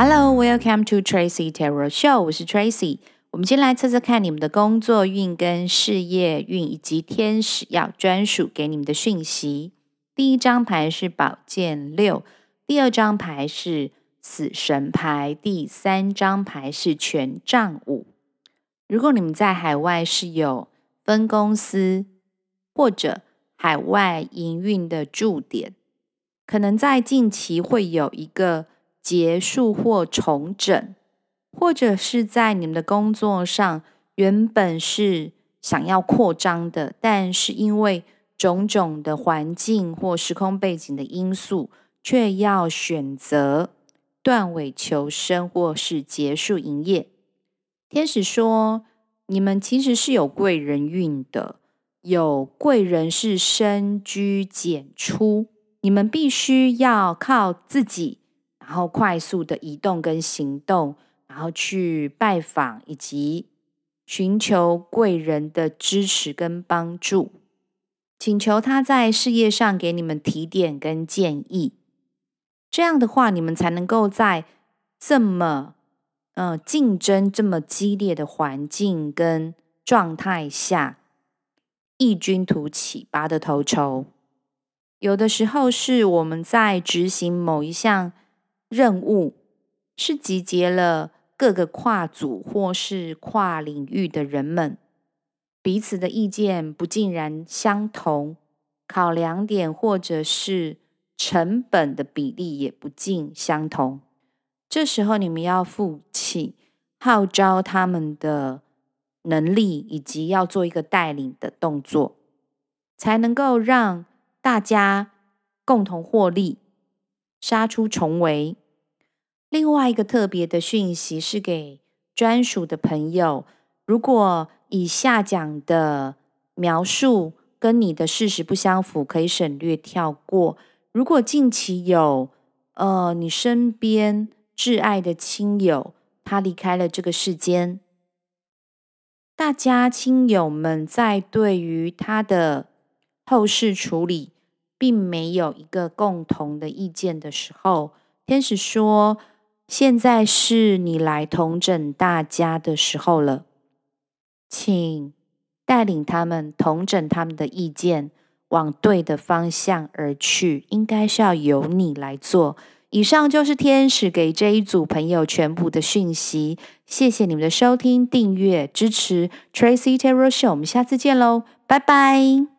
Hello, welcome to Tracy Tarot Show。我是 Tracy。我们先来测测看你们的工作运、跟事业运，以及天使要专属给你们的讯息。第一张牌是宝剑六，第二张牌是死神牌，第三张牌是权杖五。如果你们在海外是有分公司或者海外营运的驻点，可能在近期会有一个。结束或重整，或者是在你们的工作上原本是想要扩张的，但是因为种种的环境或时空背景的因素，却要选择断尾求生或是结束营业。天使说，你们其实是有贵人运的，有贵人是深居简出，你们必须要靠自己。然后快速的移动跟行动，然后去拜访以及寻求贵人的支持跟帮助，请求他在事业上给你们提点跟建议。这样的话，你们才能够在这么呃竞争这么激烈的环境跟状态下异军突起，拔得头筹。有的时候是我们在执行某一项。任务是集结了各个跨组或是跨领域的人们，彼此的意见不尽然相同，考量点或者是成本的比例也不尽相同。这时候你们要负起号召他们的能力，以及要做一个带领的动作，才能够让大家共同获利。杀出重围。另外一个特别的讯息是给专属的朋友。如果以下讲的描述跟你的事实不相符，可以省略跳过。如果近期有呃你身边挚爱的亲友他离开了这个世间，大家亲友们在对于他的后事处理，并没有一个共同的意见的时候，天使说，现在是你来统整大家的时候了，请带领他们统整他们的意见，往对的方向而去。应该是要由你来做。以上就是天使给这一组朋友全部的讯息。谢谢你们的收听、订阅、支持 Tracy Tarot Show，我们下次见喽，拜拜。